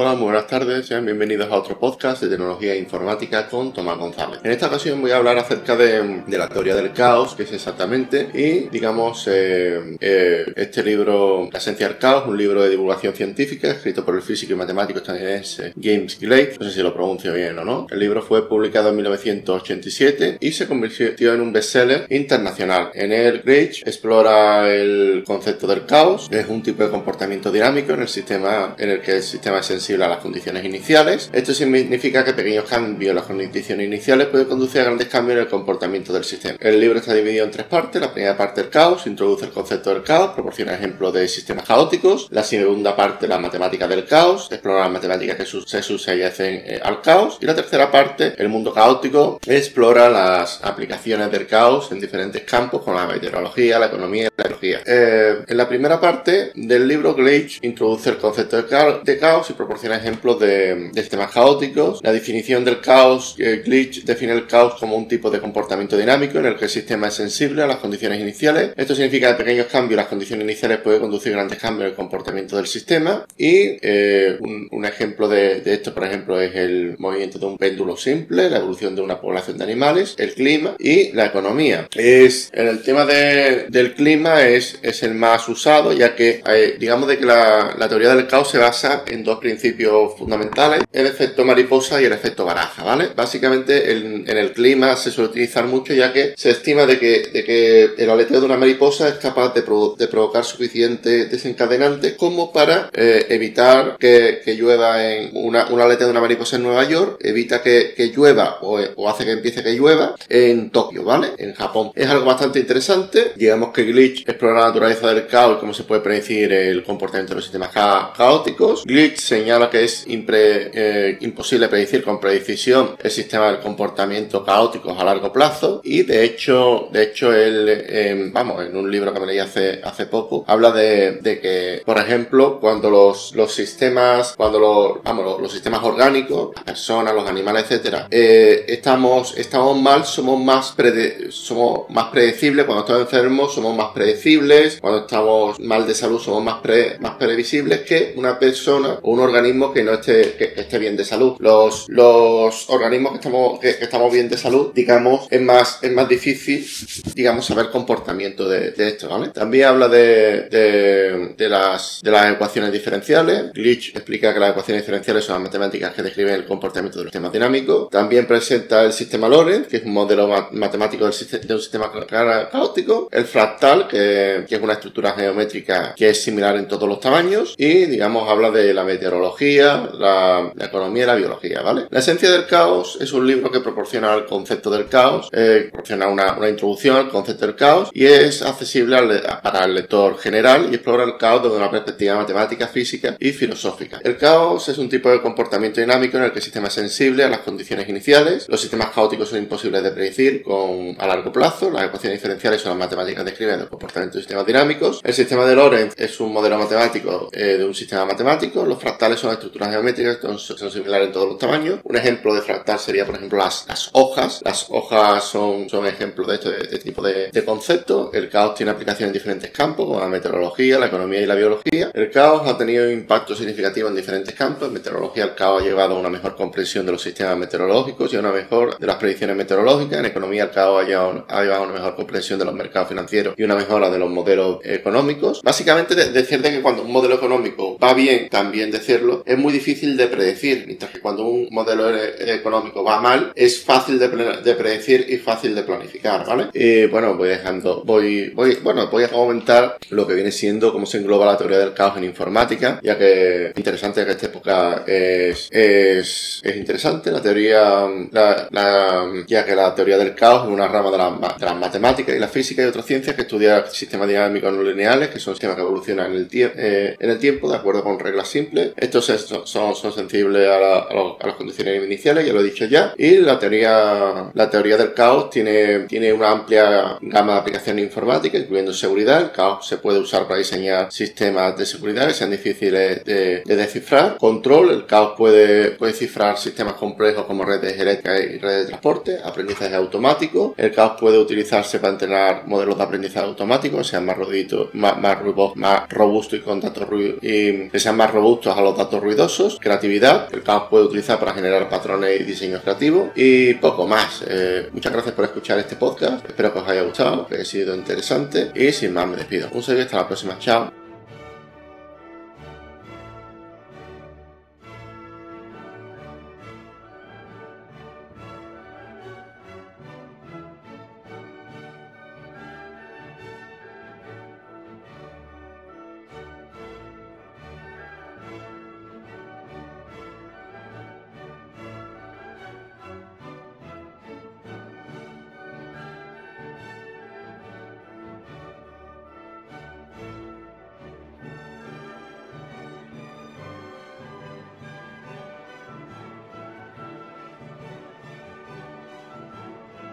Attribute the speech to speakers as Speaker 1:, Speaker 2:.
Speaker 1: Hola, muy buenas tardes, sean bienvenidos a otro podcast de tecnología e informática con Tomás González. En esta ocasión voy a hablar acerca de, la teoría del caos, que es exactamente, y digamos, eh, eh, este libro, La esencia del caos, un libro de divulgación científica escrito por el físico y matemático estadounidense James Glade, no sé si lo pronuncio bien o no. El libro fue publicado en 1987 y se convirtió en un bestseller internacional. En él, Glade explora el concepto del caos, que es un tipo de comportamiento dinámico en el sistema, en el que el sistema es sensible a las condiciones iniciales. Esto significa que pequeños cambios en las condiciones iniciales pueden conducir a grandes cambios en el comportamiento del sistema. El libro está dividido en tres partes. La primera parte, el caos, introduce el concepto del caos, proporciona ejemplos de sistemas caóticos. La segunda parte, la matemática del caos, explora las matemáticas que se suceden eh, al caos. Y la tercera parte, el mundo caótico, explora las aplicaciones del caos en diferentes campos, como la meteorología, la economía y la biología. Eh, en la primera parte del libro, Glitch introduce el concepto de caos y proporciona proporciona ejemplos de, sistemas caóticos. La definición del caos, eh, Glitch define el caos como un tipo de comportamiento dinámico en el que el sistema es sensible a las condiciones iniciales. Esto significa que pequeños cambios en las condiciones iniciales pueden conducir grandes cambios en el comportamiento del sistema. Y eh, un, ejemplo de, esto, por ejemplo, es el movimiento de un péndulo simple, la evolución de una población de animales, el clima y la economía. Es, en el tema del clima es, es el más usado, ya que eh, digamos de que la, la teoría del caos se basa en dos principios fundamentales, el efecto mariposa y el efecto baraja, ¿vale? Básicamente en, el clima se suele utilizar mucho ya que se estima de que, de que el aleteo de una mariposa es capaz de, provocar suficiente desencadenante como para eh, evitar que, llueva en una, un aleteo de una mariposa en Nueva York, evita que, llueva o, hace que empiece que llueva en Tokio, ¿vale? En Japón. Es algo bastante interesante. Digamos que Glitch explora la naturaleza del caos y cómo se puede predecir el comportamiento de los sistemas caóticos. Glitch señala que es eh, imposible predecir con precisión el sistema del comportamiento caótico a largo plazo y de hecho, de hecho él, em, vamos, en un libro que me leí hace, hace poco, habla de, que, por ejemplo, cuando los, los sistemas, cuando los, vamos, los, sistemas orgánicos, las personas, los animales, etcétera, eh, estamos, estamos mal, somos más, somos más predecibles, cuando estamos enfermos somos más predecibles, cuando estamos mal de salud somos más, más previsibles que una persona o un organismo que no esté, que, esté bien de salud. Los, los organismos que estamos, que, estamos bien de salud, digamos, es más, es más difícil, digamos, saber comportamiento de, esto, ¿vale? También habla de, de, las, de las ecuaciones diferenciales. Glitch explica que las ecuaciones diferenciales son las matemáticas que describen el comportamiento de los sistemas dinámicos. También presenta el sistema Lorentz, que es un modelo matemático del de un sistema caótico. El fractal, que, que es una estructura geométrica que es similar en todos los tamaños. Y, digamos, habla de la meteorología la, economía y la biología, ¿vale? La esencia del caos es un libro que proporciona el concepto del caos, eh, proporciona una, introducción al concepto del caos y es accesible para el lector general y explora el caos desde una perspectiva matemática, física y filosófica. El caos es un tipo de comportamiento dinámico en el que el sistema es sensible a las condiciones iniciales. Los sistemas caóticos son imposibles de predecir a largo plazo. Las ecuaciones diferenciales son las matemáticas que describen el comportamiento de sistemas dinámicos. El sistema de Lorentz es un modelo matemático eh, de un sistema matemático. Los fractales son estructuras geométricas son, similares en todos los tamaños. Un ejemplo de fractal sería, por ejemplo, las, hojas. Las hojas son, son ejemplos de este, de este tipo de, de. El caos tiene aplicación en diferentes campos, como la meteorología, la economía y la biología. El caos ha tenido impacto significativo en diferentes campos. En meteorología, el caos ha llevado a una mejor comprensión de los sistemas meteorológicos y a una mejor de las predicciones meteorológicas. En economía, el caos ha llevado, ha llevado a una mejor comprensión de los mercados financieros y una mejora de los modelos económicos. Básicamente, decirte que cuando un modelo económico va bien, también decirlo, es muy difícil de predecir, mientras que cuando un modelo e-, económico va mal, es fácil de, predecir y fácil de planificar, ¿vale? Y bueno, voy dejando, voy, voy, bueno, voy a comentar lo que viene siendo cómo se engloba la teoría del caos en informática, ya que interesante que esta época es, es, es interesante, la teoría, la, ya que la teoría del caos es una rama de, la, de las matemáticas y la física y otras ciencias que estudia sistemas dinámicos no lineales, que son sistemas que evolucionan en el, eh, en el tiempo de acuerdo con reglas simples. Son, son, sensibles a, a, las condiciones iniciales, ya lo he dicho ya. Y la teoría, la teoría del caos tiene, tiene una amplia gama de aplicaciones informáticas, incluyendo seguridad. El caos se puede usar para diseñar sistemas de seguridad que sean difíciles de, descifrar. Control, el caos puede, puede cifrar sistemas complejos como redes eléctricas y redes de transporte. Aprendizaje automático. El caos puede utilizarse para entrenar modelos de aprendizaje automático, que sean más, más, más, robustos y con datos y que sean más robustos a los datos ruidosos, creatividad, el caos puede utilizar para generar patrones y diseños creativos y poco más. Eh, muchas gracias por escuchar este podcast, espero que os haya gustado, que haya sido interesante y sin más me despido. Un saludo y hasta la próxima, chao.